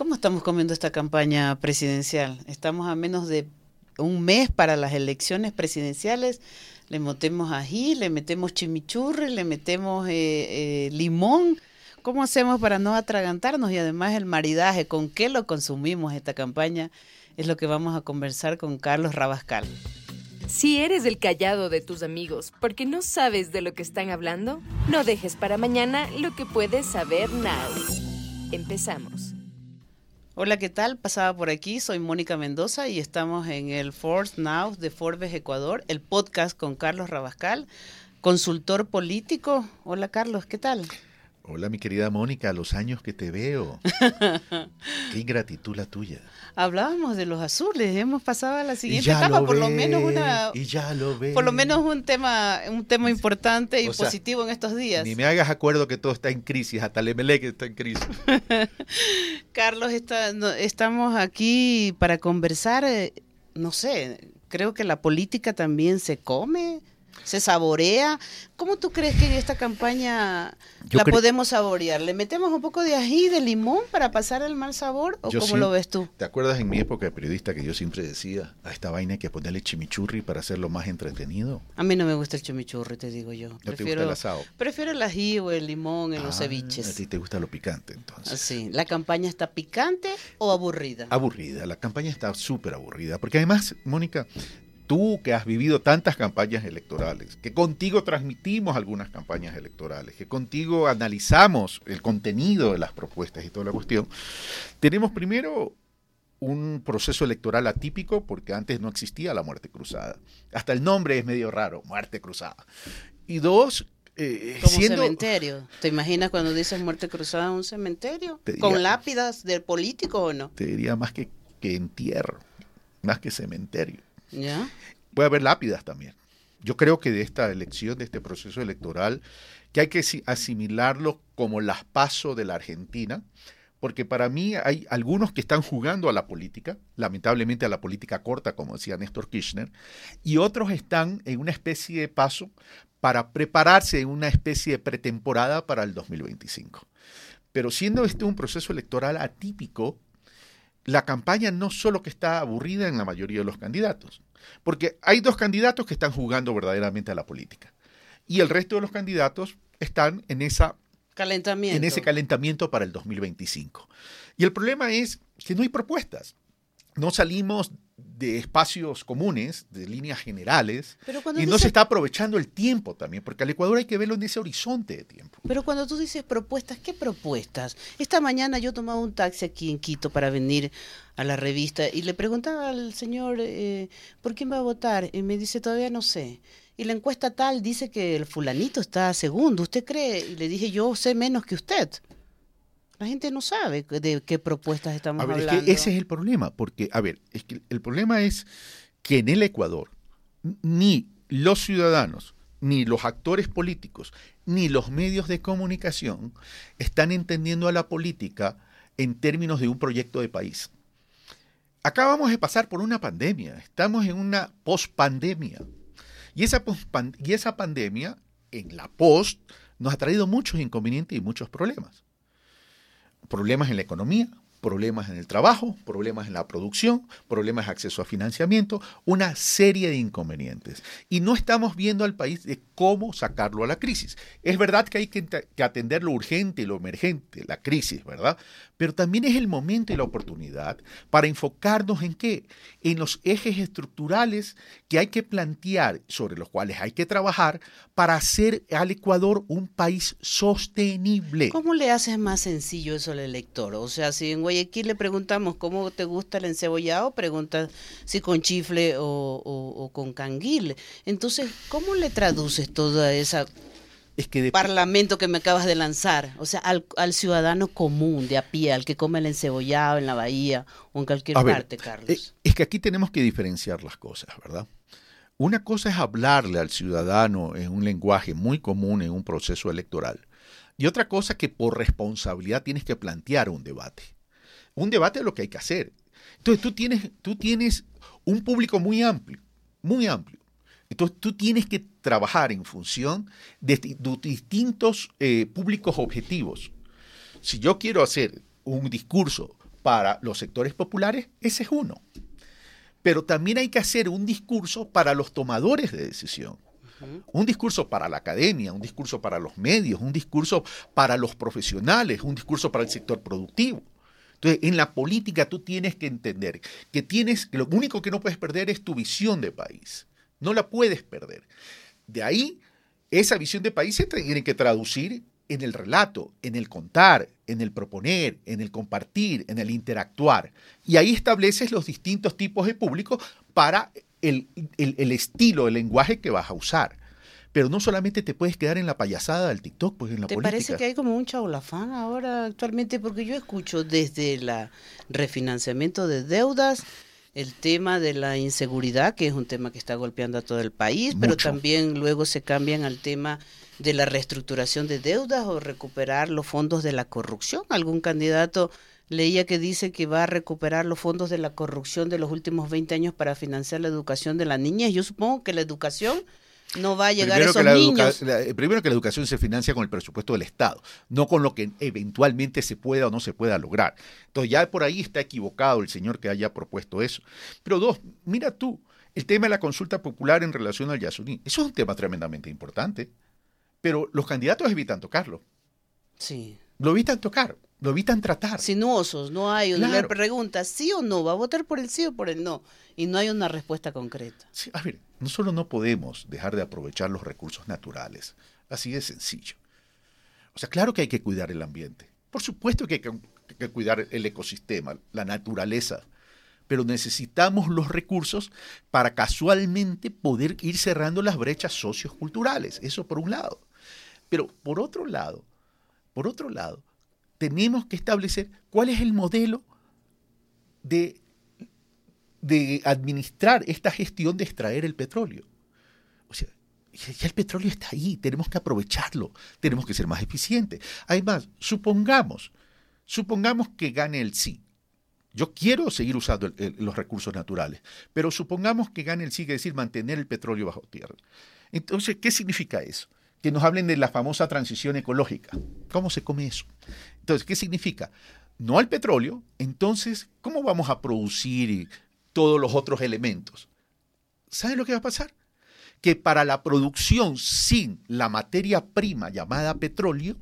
¿Cómo estamos comiendo esta campaña presidencial? Estamos a menos de un mes para las elecciones presidenciales. Le metemos ají, le metemos chimichurri, le metemos eh, eh, limón. ¿Cómo hacemos para no atragantarnos? Y además el maridaje, ¿con qué lo consumimos esta campaña? Es lo que vamos a conversar con Carlos Rabascal. Si eres el callado de tus amigos porque no sabes de lo que están hablando, no dejes para mañana lo que puedes saber now. Empezamos. Hola, ¿qué tal? Pasaba por aquí, soy Mónica Mendoza y estamos en el Force Now de Forbes Ecuador, el podcast con Carlos Rabascal, consultor político. Hola Carlos, ¿qué tal? Hola, mi querida Mónica, los años que te veo. Qué ingratitud la tuya. Hablábamos de los azules, hemos pasado a la siguiente etapa, por lo menos una y ya lo ve. por lo menos un tema un tema importante y positivo en estos días. Ni me hagas acuerdo que todo está en crisis, hasta el que está en crisis. Carlos, está, estamos aquí para conversar, eh, no sé, creo que la política también se come se saborea. ¿Cómo tú crees que en esta campaña la podemos saborear? ¿Le metemos un poco de ají, de limón para pasar el mal sabor o cómo lo ves tú? ¿Te acuerdas en mi época de periodista que yo siempre decía, a esta vaina hay que ponerle chimichurri para hacerlo más entretenido? A mí no me gusta el chimichurri, te digo yo. prefiero, el asado? Prefiero el ají o el limón en los ah, ceviches. A ti te gusta lo picante entonces. Sí, ¿la campaña está picante o aburrida? Aburrida, la campaña está súper aburrida, porque además, Mónica, tú que has vivido tantas campañas electorales, que contigo transmitimos algunas campañas electorales, que contigo analizamos el contenido de las propuestas y toda la cuestión, tenemos primero un proceso electoral atípico porque antes no existía la muerte cruzada. Hasta el nombre es medio raro, muerte cruzada. Y dos, eh, Como cementerio. ¿Te imaginas cuando dices muerte cruzada un cementerio? ¿Con lápidas del político o no? Te diría más que, que entierro, más que cementerio. Puede haber lápidas también. Yo creo que de esta elección, de este proceso electoral, que hay que asimilarlo como las pasos de la Argentina, porque para mí hay algunos que están jugando a la política, lamentablemente a la política corta, como decía Néstor Kirchner, y otros están en una especie de paso para prepararse en una especie de pretemporada para el 2025. Pero siendo este un proceso electoral atípico, la campaña no solo que está aburrida en la mayoría de los candidatos, porque hay dos candidatos que están jugando verdaderamente a la política y el resto de los candidatos están en esa calentamiento. en ese calentamiento para el 2025. Y el problema es que no hay propuestas. No salimos de espacios comunes, de líneas generales, y no se está aprovechando el tiempo también, porque al Ecuador hay que verlo en ese horizonte de tiempo. Pero cuando tú dices propuestas, ¿qué propuestas? Esta mañana yo tomaba un taxi aquí en Quito para venir a la revista y le preguntaba al señor, eh, ¿por quién va a votar? Y me dice, todavía no sé. Y la encuesta tal dice que el fulanito está segundo, ¿usted cree? Y le dije, yo sé menos que usted. La gente no sabe de qué propuestas estamos hablando. Es que ese es el problema, porque, a ver, es que el problema es que en el Ecuador ni los ciudadanos, ni los actores políticos, ni los medios de comunicación están entendiendo a la política en términos de un proyecto de país. Acabamos de pasar por una pandemia, estamos en una pospandemia. Y esa, y esa pandemia, en la post, nos ha traído muchos inconvenientes y muchos problemas problemas en la economía, problemas en el trabajo, problemas en la producción, problemas de acceso a financiamiento, una serie de inconvenientes. Y no estamos viendo al país de cómo sacarlo a la crisis. Es verdad que hay que, atender lo urgente y lo emergente, la crisis, ¿verdad? Pero también es el momento y la oportunidad para enfocarnos en qué? En los ejes estructurales que hay que plantear, sobre los cuales hay que trabajar para hacer al Ecuador un país sostenible. ¿Cómo le haces más sencillo eso al elector? O sea, si en Guayaquil le preguntamos cómo te gusta el encebollado, preguntas si con chifle o, o con canguil. Entonces, ¿cómo le traduces toda esa es que parlamento que me acabas de lanzar, o sea, al, ciudadano común, de a pie, al que come el encebollado en la bahía o en cualquier parte, Carlos. Eh, es que aquí tenemos que diferenciar las cosas, ¿verdad? Una cosa es hablarle al ciudadano en un lenguaje muy común en un proceso electoral. Y otra cosa que por responsabilidad tienes que plantear un debate. Un debate es lo que hay que hacer. Entonces tú tienes, tú tienes un público muy amplio, muy amplio. Entonces tú tienes que trabajar en función de, distintos eh, públicos objetivos. Si yo quiero hacer un discurso para los sectores populares, ese es uno. Pero también hay que hacer un discurso para los tomadores de decisión. Un discurso para la academia, un discurso para los medios, un discurso para los profesionales, un discurso para el sector productivo. Entonces, en la política tú tienes que entender que tienes, que lo único que no puedes perder es tu visión de país. No la puedes perder. De ahí, esa visión de país se tiene que traducir en el relato, en el contar, en el proponer, en el compartir, en el interactuar. Y ahí estableces los distintos tipos de público para el, estilo, el lenguaje que vas a usar. Pero no solamente te puedes quedar en la payasada del TikTok, pues en la ¿Te parece que hay como un chaulafán ahora actualmente? Porque yo escucho desde el refinanciamiento de deudas, el tema de la inseguridad, que es un tema que está golpeando a todo el país, pero también luego se cambian al tema de la reestructuración de deudas o recuperar los fondos de la corrupción. Algún candidato leía que dice que va a recuperar los fondos de la corrupción de los últimos 20 años para financiar la educación de las niñas. Yo supongo que la educación no va a llegar a esos niños. Eh, primero que la educación se financia con el presupuesto del Estado, no con lo que eventualmente se pueda o no se pueda lograr. Entonces ya por ahí está equivocado el señor que haya propuesto eso. Pero dos, mira tú, el tema de la consulta popular en relación al Yasuní, eso es un tema tremendamente importante pero los candidatos evitan tocarlo. Sí. Lo evitan tocar, lo evitan tratar. Sinuosos, no hay una pregunta, sí o no, va a votar por el sí o por el no, y no hay una respuesta concreta. Sí, a ver, no solo no podemos dejar de aprovechar los recursos naturales, así de sencillo. O sea, claro que hay que cuidar el ambiente, por supuesto que hay que, que cuidar el ecosistema, la naturaleza, pero necesitamos los recursos para casualmente poder ir cerrando las brechas socioculturales, eso por un lado. Pero por otro lado, por otro lado, tenemos que establecer cuál es el modelo de, de administrar esta gestión de extraer el petróleo. O sea, ya el petróleo está ahí, tenemos que aprovecharlo, tenemos que ser más eficientes. Además, supongamos, supongamos que gane el sí. Yo quiero seguir usando los recursos naturales, pero supongamos que gane el sí, es decir, mantener el petróleo bajo tierra. Entonces, ¿qué significa eso? que nos hablen de la famosa transición ecológica. ¿Cómo se come eso? Entonces, ¿qué significa? No al petróleo, entonces, ¿cómo vamos a producir todos los otros elementos? ¿Saben lo que va a pasar? Que para la producción sin la materia prima llamada petróleo,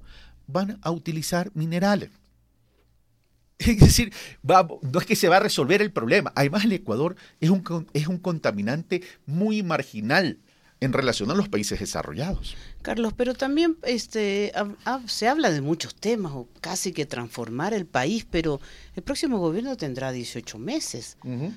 van a utilizar minerales. Es decir, no es que se va a resolver el problema. Además, el Ecuador es un, es un contaminante muy marginal en relación a los países desarrollados. Carlos, pero también este, se habla de muchos temas, o casi que transformar el país, pero el próximo gobierno tendrá 18 meses.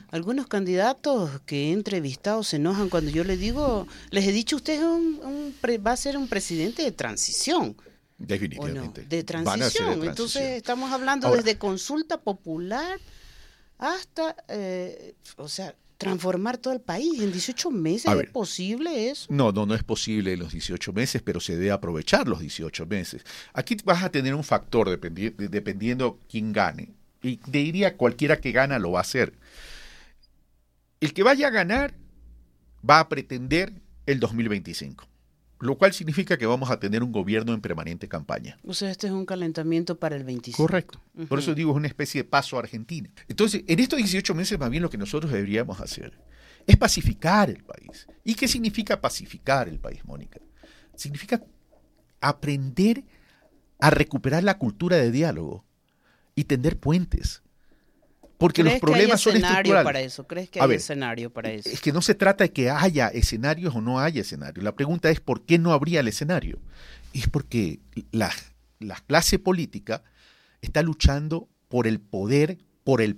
Algunos candidatos que he entrevistado se enojan cuando yo les digo, les he dicho, usted un, va a ser un presidente de transición. Definitivamente. De, transición. Entonces estamos hablando desde consulta popular hasta, eh, o sea, transformar todo el país en 18 meses. ¿Es posible eso? No, no, no es posible en los 18 meses, pero se debe aprovechar los 18 meses. Aquí vas a tener un factor dependiendo quién gane. Y diría cualquiera que gana lo va a hacer. El que vaya a ganar va a pretender el 2025 lo cual significa que vamos a tener un gobierno en permanente campaña. O sea, este es un calentamiento para el 25. Correcto. Por eso digo, es una especie de paso a Argentina. Entonces, en estos 18 meses, más bien lo que nosotros deberíamos hacer es pacificar el país. ¿Y qué significa pacificar el país, Mónica? Significa aprender a recuperar la cultura de diálogo y tender puentes porque los problemas son estructurales. para eso? ¿Crees que hay escenario para eso? Es que no se trata de que haya escenarios o no haya escenarios. La pregunta es por qué no habría el escenario. es porque la, clase política está luchando por el poder, por el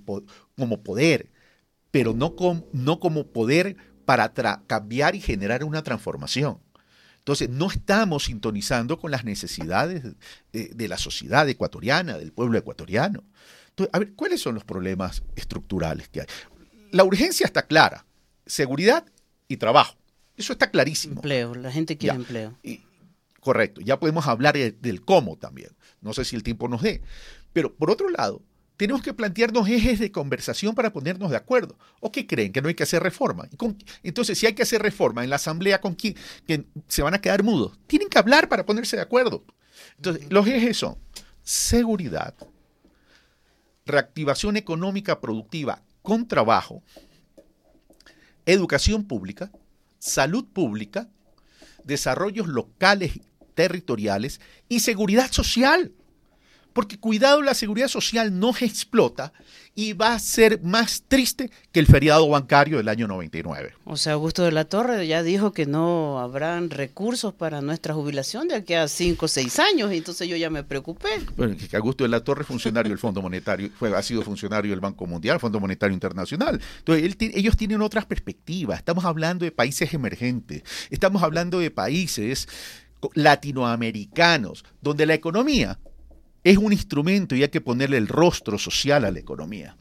como poder, pero no, no como poder para cambiar y generar una transformación. Entonces, no estamos sintonizando con las necesidades de la sociedad ecuatoriana, del pueblo ecuatoriano a ver, ¿cuáles son los problemas estructurales que hay? La urgencia está clara, seguridad y trabajo. Eso está clarísimo. Empleo, la gente quiere empleo. correcto, ya podemos hablar del cómo también. No sé si el tiempo nos dé. Pero por otro lado, tenemos que plantearnos ejes de conversación para ponernos de acuerdo. ¿O qué creen? Que no hay que hacer reforma. Entonces, si hay que hacer reforma en la asamblea, ¿con quién? Que se van a quedar mudos. Tienen que hablar para ponerse de acuerdo. Entonces, los ejes son seguridad, reactivación económica productiva con trabajo, educación pública, salud pública, desarrollos locales, territoriales y seguridad social. Porque cuidado, la seguridad social no se explota y va a ser más triste que el feriado bancario del año 99. O sea, Augusto de la Torre ya dijo que no habrán recursos para nuestra jubilación de aquí a cinco o seis años, y entonces yo ya me preocupé. Bueno, que Augusto de la Torre, funcionario del Fondo Monetario, fue, ha sido funcionario del Banco Mundial, Fondo Monetario Internacional. Entonces, ellos tienen otras perspectivas. Estamos hablando de países emergentes, estamos hablando de países latinoamericanos, donde la economía es un instrumento y hay que ponerle el rostro social a la economía.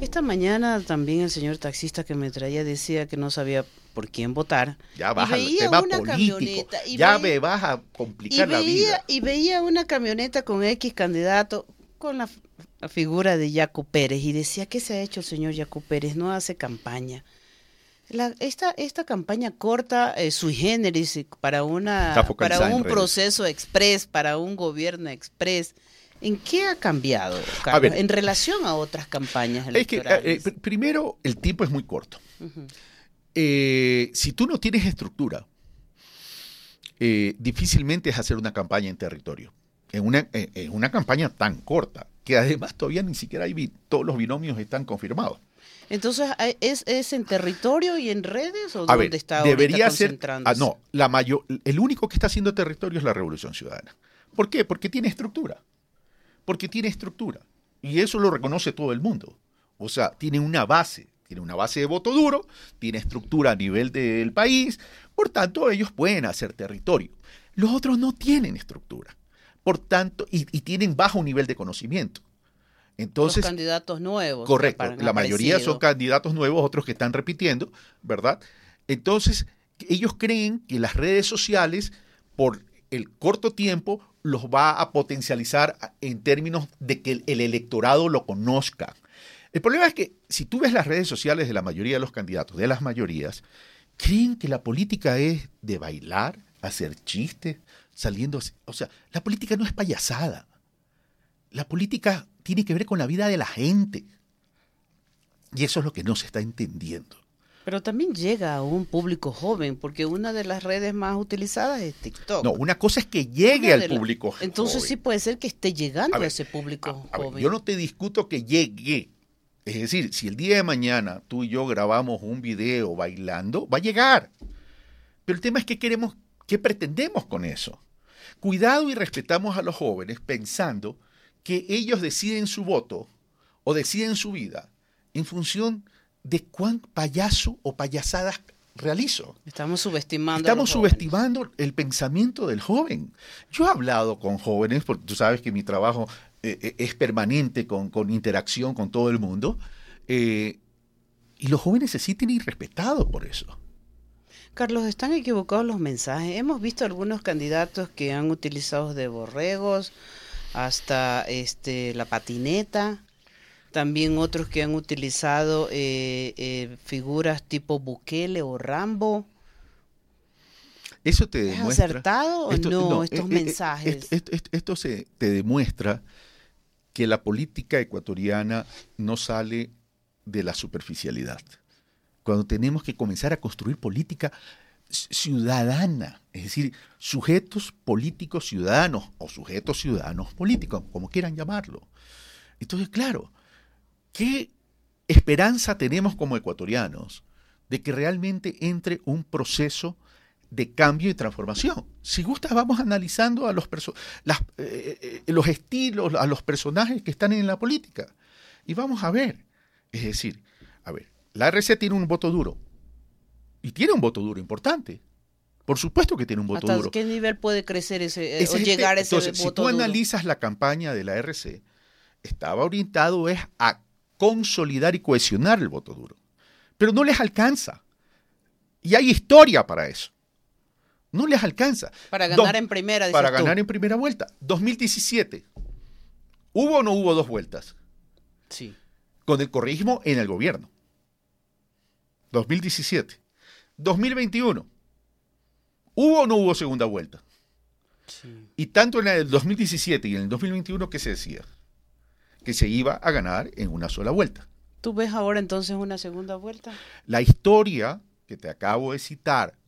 Esta mañana también el señor taxista que me traía decía que no sabía por quién votar. Ya baja el tema político. ya me vas a complicar la vida. Y veía una camioneta con X candidato con la, figura de Jaco Pérez y decía, ¿qué se ha hecho el señor Jaco Pérez? No hace campaña esta, esta campaña corta, eh, sui generis, para, una, para un proceso express, para un gobierno express, ¿en qué ha cambiado, en relación a otras campañas eh, electorales? Eh, primero, el tiempo es muy corto. si tú no tienes estructura, difícilmente es hacer una campaña en territorio. En una, en una campaña tan corta, que además todavía ni siquiera hay, todos los binomios están confirmados. Entonces, ¿es, ¿es, en territorio y en redes o dónde está debería ser, ah, no, la mayor, el único que está haciendo territorio es la Revolución Ciudadana. ¿Por qué? Porque tiene estructura. Porque tiene estructura. Y eso lo reconoce todo el mundo. O sea, tiene una base, tiene una base de voto duro, tiene estructura a nivel del país, por tanto ellos pueden hacer territorio. Los otros no tienen estructura. Por tanto, y tienen bajo nivel de conocimiento. Entonces, Los candidatos nuevos. Correcto, la mayoría son candidatos nuevos, otros que están repitiendo, ¿verdad? Entonces, ellos creen que las redes sociales, por el corto tiempo, los va a potencializar en términos de que el electorado lo conozca. El problema es que si tú ves las redes sociales de la mayoría de los candidatos, de las mayorías, creen que la política es de bailar, hacer chistes, saliendo... O sea, la política no es payasada. La política tiene que ver con la vida de la gente. Y eso es lo que no se está entendiendo. Pero también llega a un público joven, porque una de las redes más utilizadas es TikTok. No, una cosa es que llegue al público joven. Entonces sí puede ser que esté llegando a, ese público joven. yo no te discuto que llegue. Es decir, si el día de mañana tú y yo grabamos un video bailando, va a llegar. Pero el tema es que queremos, qué pretendemos con eso. Cuidado y respetamos a los jóvenes pensando que ellos deciden su voto o deciden su vida en función de cuán payaso o payasadas realizo. Estamos subestimando. Estamos subestimando el pensamiento del joven. Yo he hablado con jóvenes, porque tú sabes que mi trabajo eh, eh, es permanente con, interacción con todo el mundo, eh, y los jóvenes se sienten irrespetados por eso. Carlos, están equivocados los mensajes. Hemos visto algunos candidatos que han utilizado de borregos, hasta este, la patineta, también otros que han utilizado eh, eh, figuras tipo Bukele o Rambo. Eso te demuestra. ¿Es acertado o no, estos eh, mensajes? Esto, se, te demuestra que la política ecuatoriana no sale de la superficialidad. Cuando tenemos que comenzar a construir política ciudadana, es decir, sujetos políticos ciudadanos o sujetos ciudadanos políticos, como quieran llamarlo. Entonces, claro, ¿qué esperanza tenemos como ecuatorianos de que realmente entre un proceso de cambio y transformación? Si gusta, vamos analizando a los, eh, eh, los estilos, a los personajes que están en la política y vamos a ver. Es decir, a ver, la RC tiene un voto duro, y tiene un voto duro importante. Por supuesto que tiene un voto ¿Hasta qué nivel puede crecer ese, eh, o llegar ese voto si tú analizas la campaña de la RC, estaba orientado es a consolidar y cohesionar el voto duro. Pero no les alcanza. Y hay historia para eso. No les alcanza. Para ganar en primera. Para ganar en primera vuelta. 2017. ¿Hubo o no hubo dos vueltas? Sí. Con el correísmo en el gobierno. 2017. 2021. ¿Hubo o no hubo segunda vuelta? Y tanto en el 2017 y en el 2021, ¿qué se decía? que se iba a ganar en una sola vuelta. ¿Tú ves ahora entonces una segunda vuelta? La historia que te acabo de citar,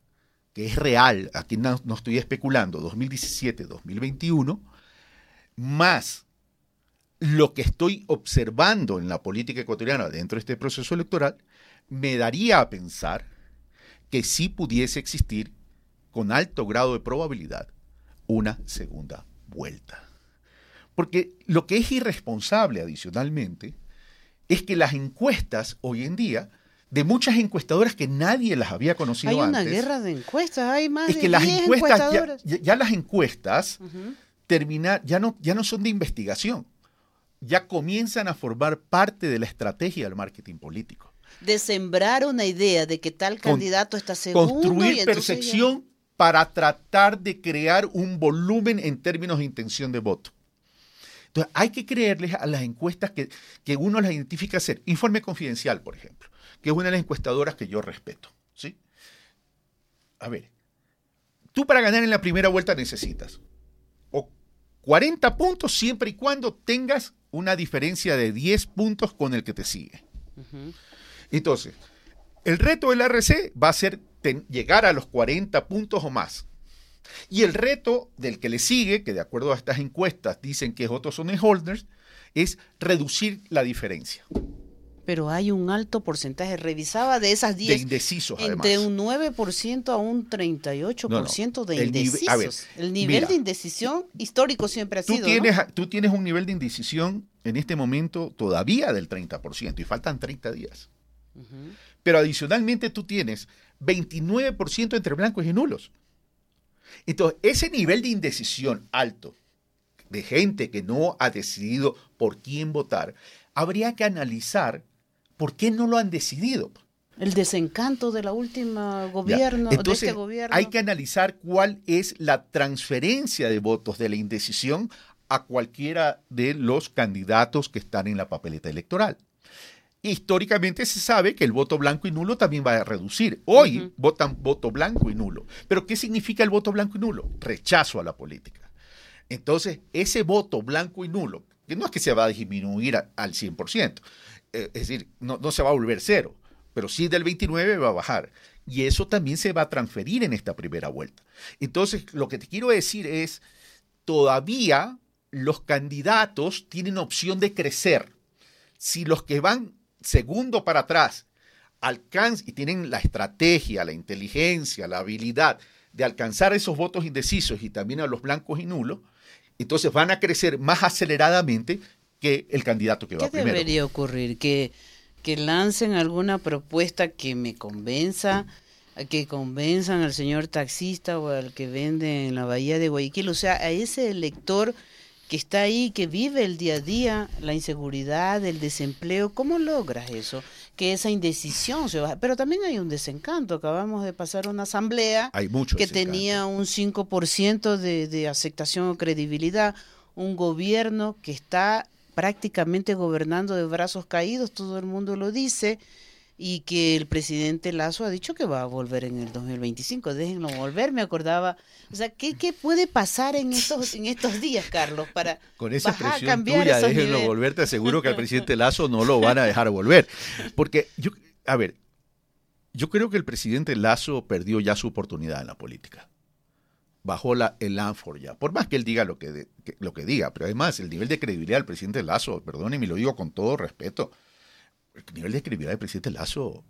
que es real, aquí no, no estoy especulando, 2017-2021, más lo que estoy observando en la política ecuatoriana dentro de este proceso electoral, me daría a pensar que sí pudiese existir con alto grado de probabilidad una segunda vuelta. Porque lo que es irresponsable adicionalmente es que las encuestas hoy en día, de muchas encuestadoras que nadie las había conocido Hay antes. una guerra de encuestas, hay más es de que las 10 encuestas, ya, encuestadoras. ya- ya las encuestas termina- ya, no, ya no son de investigación, ya comienzan a formar parte de la estrategia del marketing político. De sembrar una idea de que tal candidato está segundo y Construir entonces percepción para tratar de crear un volumen en términos de intención de voto. Entonces, hay que creerles a las encuestas que, que uno las identifica hacer. Informe Confidencial, por ejemplo, que es una de las encuestadoras que yo respeto. ¿sí? A ver, tú para ganar en la primera vuelta necesitas o 40 puntos siempre y cuando tengas una diferencia de 10 puntos con el que te sigue. Entonces, el reto del RC va a ser llegar a los 40 puntos o más. Y el reto del que le sigue, que de acuerdo a estas encuestas dicen que es otros son holders, es reducir la diferencia Pero hay un alto porcentaje. Revisaba de esas de 10, indecisos además. entre un 9% a un 38% de El indecisos. ver, el nivel mira. de indecisión histórico siempre ha Tú sido. tienes, ¿no? tú tienes un nivel de indecisión en este momento todavía del 30% y faltan 30 días. Pero adicionalmente tú tienes 29% entre blancos y nulos. Entonces, ese nivel de indecisión alto de gente que no ha decidido por quién votar, habría que analizar por qué no lo han decidido. El desencanto de la última gobierno, de Entonces, este gobierno. hay que analizar cuál es la transferencia de votos de la indecisión a cualquiera de los candidatos que están en la papeleta electoral. Históricamente se sabe que el voto blanco y nulo también va a reducir. Hoy votan voto blanco y nulo. Pero ¿qué significa el voto blanco y nulo? Rechazo a la política. Entonces, ese voto blanco y nulo, que no es que se va a disminuir a- al 100%, eh, es decir, no, no se va a volver cero, pero sí del 29 va a bajar. Y eso también se va a transferir en esta primera vuelta. Entonces, lo que te quiero decir es, todavía los candidatos tienen opción de crecer. Si los que van segundo para atrás alcanzan y tienen la estrategia, la inteligencia, la habilidad de alcanzar esos votos indecisos y también a los blancos y nulos, entonces van a crecer más aceleradamente que el candidato que va ¿Qué primero. debería ocurrir? Que, que lancen alguna propuesta que me convenza, que convenzan al señor taxista o al que vende en la bahía de Guayaquil, o sea, a ese elector que está ahí, que vive el día a día, la inseguridad, el desempleo, ¿cómo logras eso? Que esa indecisión se baje. Pero también hay un desencanto, acabamos de pasar una asamblea Hay mucho que desencanto. tenía un 5% de, de aceptación o credibilidad, un gobierno que está prácticamente gobernando de brazos caídos, todo el mundo lo dice, y que el presidente Lazo ha dicho que va a volver en el 2025, déjenlo volver, me acordaba, o sea, ¿qué, qué puede pasar en estos, en estos días, Carlos, para Con esa bajar, cambiar tuya, déjenlo niveles? volver, te aseguro que al presidente Lazo no lo van a dejar volver. Porque, yo, a ver, yo creo que el presidente Lazo perdió ya su oportunidad en la política. Bajó la, el Anfor ya. Por más que él diga lo que, lo que diga, pero además el nivel de credibilidad del presidente Lazo, perdónenme, lo digo con todo respeto, el nivel de credibilidad del presidente Lazo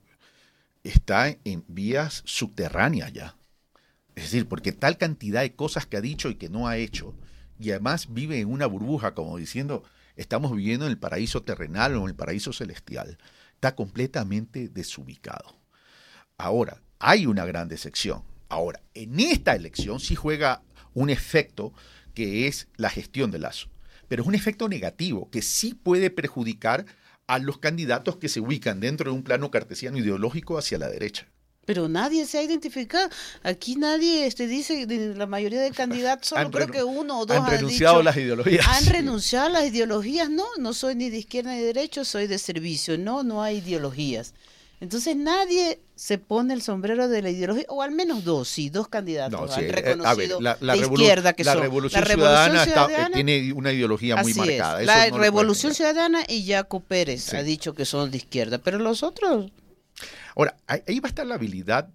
está en vías subterráneas ya. Es decir, porque tal cantidad de cosas que ha dicho y que no ha hecho, y además vive en una burbuja, como diciendo, estamos viviendo en el paraíso terrenal o en el paraíso celestial, está completamente desubicado. Ahora, hay una gran decepción. Ahora, en esta elección sí juega un efecto que es la gestión de Lazo, pero es un efecto negativo que sí puede perjudicar a los candidatos que se ubican dentro de un plano cartesiano ideológico hacia la derecha. Pero nadie se ha identificado. Aquí nadie este, dice, la mayoría de candidatos, solo creo que uno o dos Han han renunciado dicho, a las ideologías. Han renunciado a las ideologías, no, no soy ni de izquierda ni de derecha, soy de servicio, no, no hay ideologías. Entonces nadie se pone el sombrero de la ideología, o al menos dos, sí, dos candidatos No, han sí, eh, reconocido a ver, la, la de izquierda que la son revolución, la Revolución ciudadana, está- eh, Ciudadana, tiene una ideología muy marcada. es, la no Revolución. Ciudadana y Jaco Pérez Sí. ha dicho que son de izquierda, pero los otros, Ahora, ahí va a estar la habilidad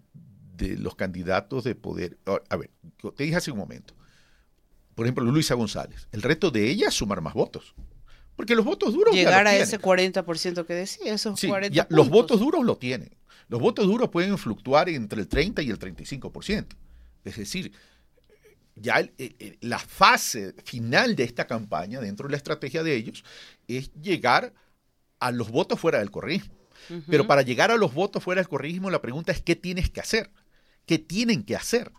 de los candidatos de poder. A a ver, te dije hace un momento. Por ejemplo, Luisa González. El reto de ella es sumar más votos. Porque los votos duros llegar a ese 40% que decía, esos Sí, 40 ya, los votos duros lo tienen. Los votos duros pueden fluctuar entre el 30 y el 35%. Es decir, ya el- el- el- la fase final de esta campaña, dentro de la estrategia de ellos, es llegar a los votos fuera del correísmo. Pero para llegar a los votos fuera del correísmo, la pregunta es qué tienes que hacer. ¿Qué tienen que hacer?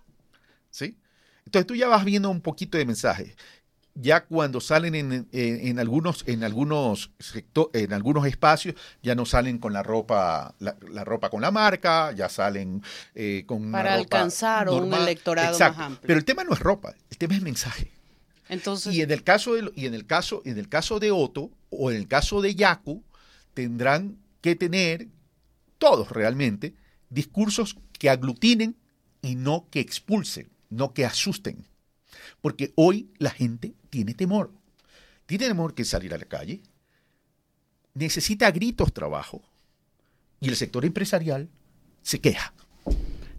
¿Sí? Entonces tú ya vas viendo un poquito de mensajes. Ya cuando salen en, en- en algunos, en algunos en algunos espacios, ya no salen con la ropa, la, la ropa con la marca, ya salen eh, con una Para ropa alcanzar un electorado más amplio. Pero el tema no es ropa, el tema es mensaje. Entonces, Y en el caso de, y en el caso, en el caso de Otto o en el caso de Yaku, tendrán que tener todos realmente discursos que aglutinen y no que expulsen, no que asusten. Porque hoy la gente tiene temor. Tiene temor que salir a la calle. Necesita a gritos trabajo. Y el sector empresarial se queja.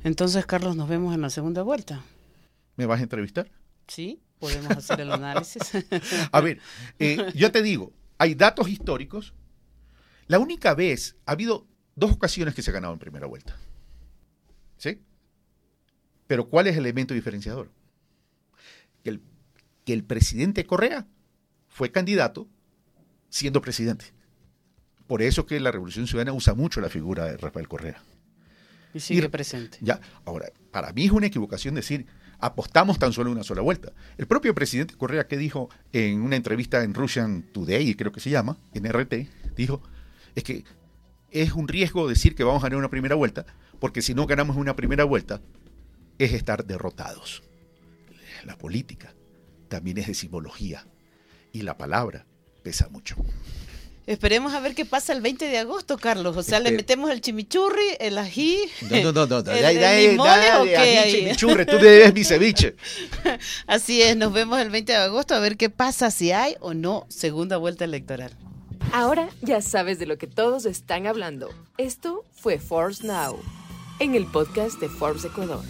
entonces, Carlos, nos vemos en la segunda vuelta. ¿Me vas a entrevistar? ¿Sí? Podemos hacer el análisis. A ver, eh, yo te digo, hay datos históricos. La única vez, ha habido dos ocasiones que se ha ganado en primera vuelta. ¿Sí? Pero ¿cuál es el elemento diferenciador? Que el, que el presidente Correa fue candidato siendo presidente. Por eso que la Revolución Ciudadana usa mucho la figura de Rafael Correa. y sigue Y- presente. Ya, ahora, para mí es una equivocación decir apostamos tan solo una sola vuelta. El propio presidente Correa que dijo en una entrevista en Russian Today, creo que se llama, en RT, dijo, es que es un riesgo decir que vamos a ganar una primera vuelta, porque si no ganamos una primera vuelta, es estar derrotados. La política también es de simbología y la palabra pesa mucho. Esperemos a ver qué pasa el 20 de agosto, Carlos. O sea, le Este- metemos el chimichurri, el ají. No, no, no, no, ¿El- el limones o qué ají, chimichurri, tú debes mi ceviche. Así es, nos vemos el 20 de agosto a ver qué pasa, si hay o no segunda vuelta electoral. Ahora ya sabes de lo que todos están hablando. Esto fue Forbes Now, en el podcast de Forbes Ecuador.